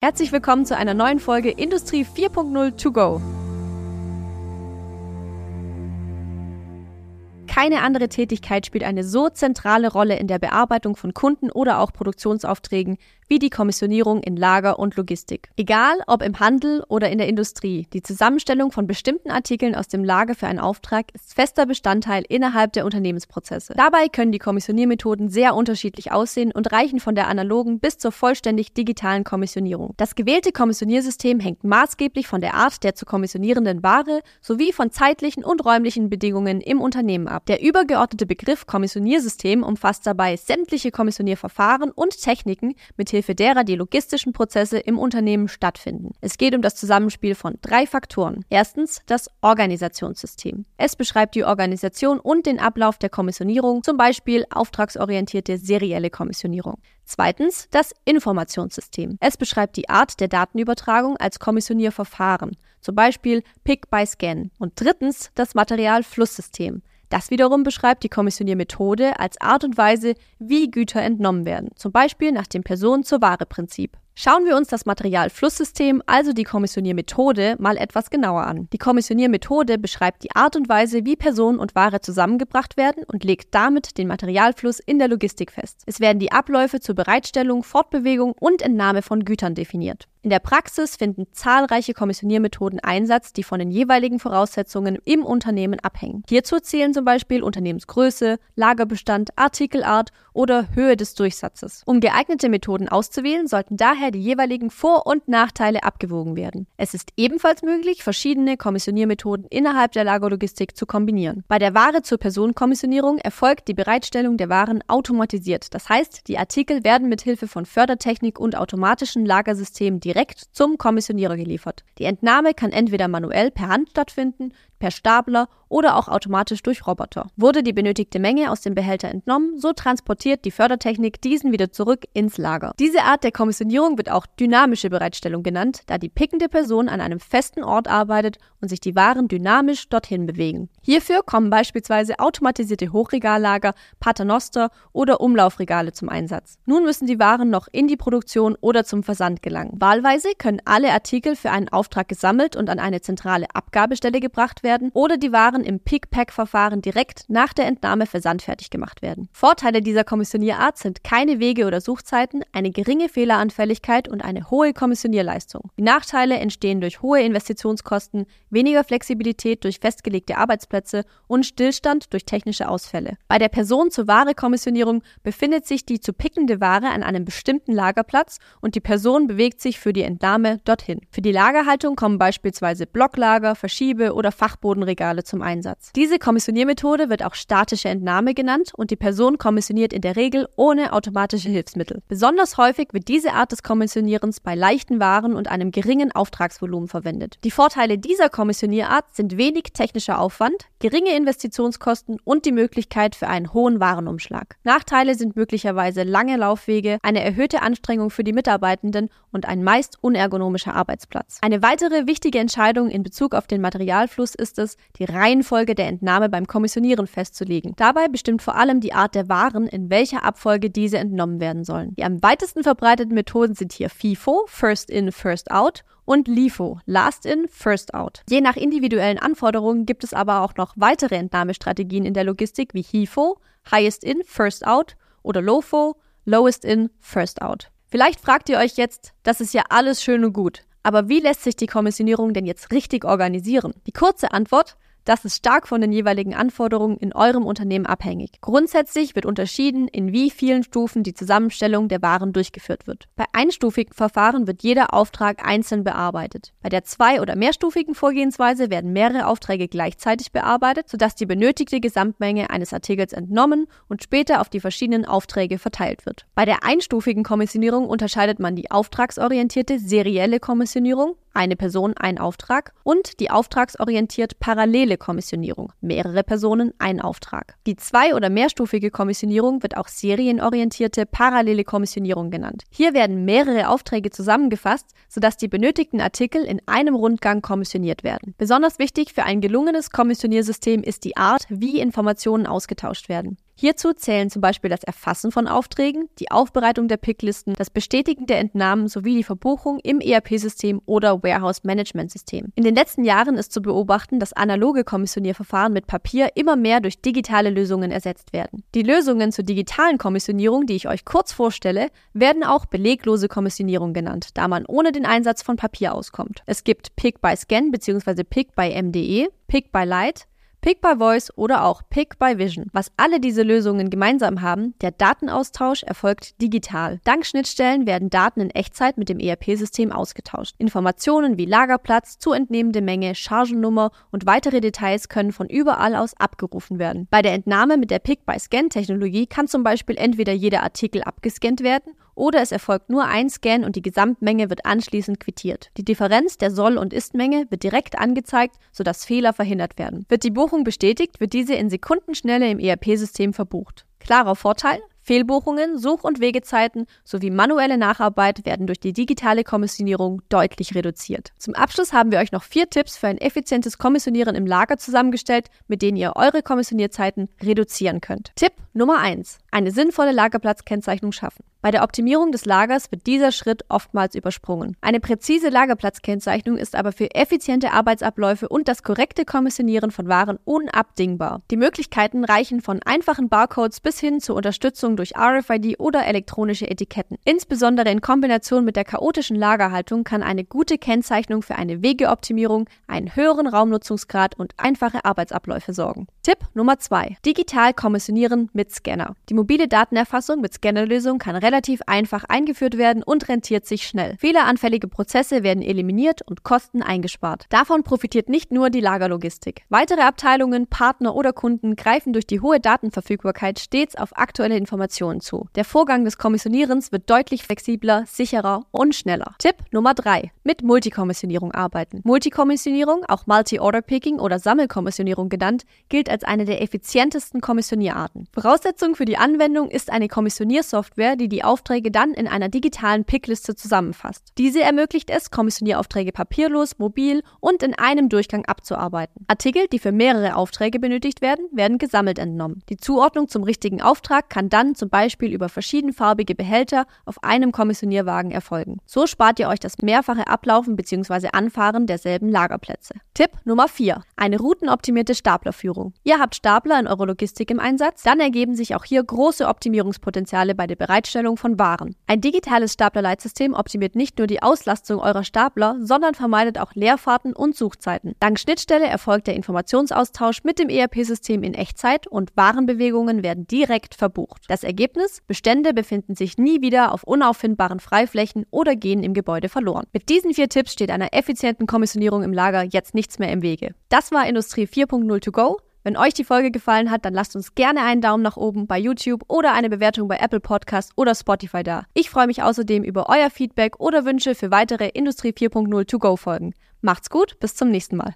Herzlich willkommen zu einer neuen Folge Industrie 4.0 To Go. Keine andere Tätigkeit spielt eine so zentrale Rolle in der Bearbeitung von Kunden oder auch Produktionsaufträgen wie die Kommissionierung in Lager und Logistik. Egal ob im Handel oder in der Industrie, die Zusammenstellung von bestimmten Artikeln aus dem Lager für einen Auftrag ist fester Bestandteil innerhalb der Unternehmensprozesse. Dabei können die Kommissioniermethoden sehr unterschiedlich aussehen und reichen von der analogen bis zur vollständig digitalen Kommissionierung. Das gewählte Kommissioniersystem hängt maßgeblich von der Art der zu kommissionierenden Ware sowie von zeitlichen und räumlichen Bedingungen im Unternehmen ab. Der übergeordnete Begriff Kommissioniersystem umfasst dabei sämtliche Kommissionierverfahren und Techniken, mit mithilfe derer die logistischen Prozesse im Unternehmen stattfinden. Es geht um das Zusammenspiel von drei Faktoren. Erstens das Organisationssystem. Es beschreibt die Organisation und den Ablauf der Kommissionierung, zum Beispiel auftragsorientierte serielle Kommissionierung. Zweitens das Informationssystem. Es beschreibt die Art der Datenübertragung als Kommissionierverfahren, zum Beispiel Pick by Scan. Und drittens das Materialflusssystem. Das wiederum beschreibt die Kommissioniermethode als Art und Weise, wie Güter entnommen werden, zum Beispiel nach dem Person-zur-Ware-Prinzip. Schauen wir uns das Materialflusssystem, also die Kommissioniermethode, mal etwas genauer an. Die Kommissioniermethode beschreibt die Art und Weise, wie Person und Ware zusammengebracht werden und legt damit den Materialfluss in der Logistik fest. Es werden die Abläufe zur Bereitstellung, Fortbewegung und Entnahme von Gütern definiert. In der Praxis finden zahlreiche Kommissioniermethoden Einsatz, die von den jeweiligen Voraussetzungen im Unternehmen abhängen. Hierzu zählen zum Beispiel Unternehmensgröße, Lagerbestand, Artikelart oder Höhe des Durchsatzes. Um geeignete Methoden auszuwählen, sollten daher die jeweiligen Vor- und Nachteile abgewogen werden. Es ist ebenfalls möglich, verschiedene Kommissioniermethoden innerhalb der Lagerlogistik zu kombinieren. Bei der Ware zur Personenkommissionierung erfolgt die Bereitstellung der Waren automatisiert. Das heißt, die Artikel werden mit Hilfe von Fördertechnik und automatischen Lagersystemen direkt zum Kommissionierer geliefert. Die Entnahme kann entweder manuell per Hand stattfinden, per Stapler oder auch automatisch durch Roboter. Wurde die benötigte Menge aus dem Behälter entnommen, so transportiert die Fördertechnik diesen wieder zurück ins Lager. Diese Art der Kommissionierung wird auch dynamische Bereitstellung genannt, da die pickende Person an einem festen Ort arbeitet und sich die Waren dynamisch dorthin bewegen. Hierfür kommen beispielsweise automatisierte Hochregallager, Paternoster oder Umlaufregale zum Einsatz. Nun müssen die Waren noch in die Produktion oder zum Versand gelangen. Wahlweise können alle Artikel für einen Auftrag gesammelt und an eine zentrale Abgabestelle gebracht werden oder die Waren im Pick-Pack-Verfahren direkt nach der Entnahme versandfertig gemacht werden. Vorteile dieser Kommissionierart sind keine Wege- oder Suchzeiten, eine geringe Fehleranfälligkeit und eine hohe Kommissionierleistung. Die Nachteile entstehen durch hohe Investitionskosten, weniger Flexibilität durch festgelegte Arbeitsplätze und Stillstand durch technische Ausfälle. Bei der Person-zu-Ware-Kommissionierung befindet sich die zu pickende Ware an einem bestimmten Lagerplatz und die Person bewegt sich für die Entnahme dorthin. Für die Lagerhaltung kommen beispielsweise Blocklager, Verschiebe- oder Fachbodenregale zum Einsatz. Diese Kommissioniermethode wird auch statische Entnahme genannt und die Person kommissioniert in der Regel ohne automatische Hilfsmittel. Besonders häufig wird diese Art des Kommissionierens bei leichten Waren und einem geringen Auftragsvolumen verwendet. Die Vorteile dieser Kommissionierart sind wenig technischer Aufwand, geringe Investitionskosten und die Möglichkeit für einen hohen Warenumschlag. Nachteile sind möglicherweise lange Laufwege, eine erhöhte Anstrengung für die Mitarbeitenden und ein meist unergonomischer Arbeitsplatz. Eine weitere wichtige Entscheidung in Bezug auf den Materialfluss ist es, die Reihenfolge der Entnahme beim Kommissionieren festzulegen. Dabei bestimmt vor allem die Art der Waren, in welcher Abfolge diese entnommen werden sollen. Die am weitesten verbreiteten Methoden sind hier FIFO, First In, First Out und LIFO, Last In, First Out. Je nach individuellen Anforderungen gibt es aber auch noch weitere Entnahmestrategien in der Logistik wie HIFO, Highest In, First Out oder LOFO, Lowest In, First Out. Vielleicht fragt ihr euch jetzt, das ist ja alles schön und gut. Aber wie lässt sich die Kommissionierung denn jetzt richtig organisieren? Die kurze Antwort, das ist stark von den jeweiligen Anforderungen in eurem Unternehmen abhängig. Grundsätzlich wird unterschieden, in wie vielen Stufen die Zusammenstellung der Waren durchgeführt wird. Bei einstufigen Verfahren wird jeder Auftrag einzeln bearbeitet. Bei der zwei- oder mehrstufigen Vorgehensweise werden mehrere Aufträge gleichzeitig bearbeitet, sodass die benötigte Gesamtmenge eines Artikels entnommen und später auf die verschiedenen Aufträge verteilt wird. Bei der einstufigen Kommissionierung unterscheidet man die auftragsorientierte serielle Kommissionierung eine Person, ein Auftrag und die auftragsorientiert parallele Kommissionierung, mehrere Personen, ein Auftrag. Die zwei- oder mehrstufige Kommissionierung wird auch serienorientierte parallele Kommissionierung genannt. Hier werden mehrere Aufträge zusammengefasst, sodass die benötigten Artikel in einem Rundgang kommissioniert werden. Besonders wichtig für ein gelungenes Kommissioniersystem ist die Art, wie Informationen ausgetauscht werden. Hierzu zählen zum Beispiel das Erfassen von Aufträgen, die Aufbereitung der Picklisten, das Bestätigen der Entnahmen sowie die Verbuchung im ERP-System oder Warehouse-Management-System. In den letzten Jahren ist zu beobachten, dass analoge Kommissionierverfahren mit Papier immer mehr durch digitale Lösungen ersetzt werden. Die Lösungen zur digitalen Kommissionierung, die ich euch kurz vorstelle, werden auch beleglose Kommissionierung genannt, da man ohne den Einsatz von Papier auskommt. Es gibt Pick by Scan bzw. Pick by MDE, Pick by Light, Pick by Voice oder auch Pick by Vision. Was alle diese Lösungen gemeinsam haben, der Datenaustausch erfolgt digital. Dank Schnittstellen werden Daten in Echtzeit mit dem ERP-System ausgetauscht. Informationen wie Lagerplatz, zu entnehmende Menge, Chargennummer und weitere Details können von überall aus abgerufen werden. Bei der Entnahme mit der Pick by Scan-Technologie kann zum Beispiel entweder jeder Artikel abgescannt werden oder es erfolgt nur ein Scan und die Gesamtmenge wird anschließend quittiert. Die Differenz der Soll- und Ist-Menge wird direkt angezeigt, sodass Fehler verhindert werden. Wird die Buchung bestätigt, wird diese in Sekundenschnelle im ERP-System verbucht. Klarer Vorteil, Fehlbuchungen, Such- und Wegezeiten sowie manuelle Nacharbeit werden durch die digitale Kommissionierung deutlich reduziert. Zum Abschluss haben wir euch noch vier Tipps für ein effizientes Kommissionieren im Lager zusammengestellt, mit denen ihr eure Kommissionierzeiten reduzieren könnt. Tipp Nummer 1. Eine sinnvolle Lagerplatzkennzeichnung schaffen. Bei der Optimierung des Lagers wird dieser Schritt oftmals übersprungen. Eine präzise Lagerplatzkennzeichnung ist aber für effiziente Arbeitsabläufe und das korrekte Kommissionieren von Waren unabdingbar. Die Möglichkeiten reichen von einfachen Barcodes bis hin zur Unterstützung durch RFID oder elektronische Etiketten. Insbesondere in Kombination mit der chaotischen Lagerhaltung kann eine gute Kennzeichnung für eine Wegeoptimierung, einen höheren Raumnutzungsgrad und einfache Arbeitsabläufe sorgen. Tipp Nummer 2. Digital kommissionieren mit Scanner. Die mobile Datenerfassung mit Scannerlösung kann relativ einfach eingeführt werden und rentiert sich schnell. Fehleranfällige Prozesse werden eliminiert und Kosten eingespart. Davon profitiert nicht nur die Lagerlogistik. Weitere Abteilungen, Partner oder Kunden greifen durch die hohe Datenverfügbarkeit stets auf aktuelle Informationen zu. Der Vorgang des Kommissionierens wird deutlich flexibler, sicherer und schneller. Tipp Nummer 3. Mit Multikommissionierung arbeiten. Multikommissionierung, auch Multi-Order-Picking oder Sammelkommissionierung genannt, gilt als eine der effizientesten Kommissionierarten. Voraussetzung für die Anwendung ist eine Kommissioniersoftware, die die die Aufträge dann in einer digitalen Pickliste zusammenfasst. Diese ermöglicht es, Kommissionieraufträge papierlos, mobil und in einem Durchgang abzuarbeiten. Artikel, die für mehrere Aufträge benötigt werden, werden gesammelt entnommen. Die Zuordnung zum richtigen Auftrag kann dann zum Beispiel über verschiedenfarbige Behälter auf einem Kommissionierwagen erfolgen. So spart ihr euch das mehrfache Ablaufen bzw. Anfahren derselben Lagerplätze. Tipp Nummer 4. Eine routenoptimierte Staplerführung. Ihr habt Stapler in eurer Logistik im Einsatz, dann ergeben sich auch hier große Optimierungspotenziale bei der Bereitstellung Herstellung von Waren. Ein digitales Staplerleitsystem optimiert nicht nur die Auslastung eurer Stapler, sondern vermeidet auch Leerfahrten und Suchzeiten. Dank Schnittstelle erfolgt der Informationsaustausch mit dem ERP-System in Echtzeit und Warenbewegungen werden direkt verbucht. Das Ergebnis? Bestände befinden sich nie wieder auf unauffindbaren Freiflächen oder gehen im Gebäude verloren. Mit diesen vier Tipps steht einer effizienten Kommissionierung im Lager jetzt nichts mehr im Wege. Das war Industrie 4.0 to go. Wenn euch die Folge gefallen hat, dann lasst uns gerne einen Daumen nach oben bei YouTube oder eine Bewertung bei Apple Podcast oder Spotify da. Ich freue mich außerdem über euer Feedback oder Wünsche für weitere Industrie 4.0 To-Go-Folgen. Macht's gut, bis zum nächsten Mal.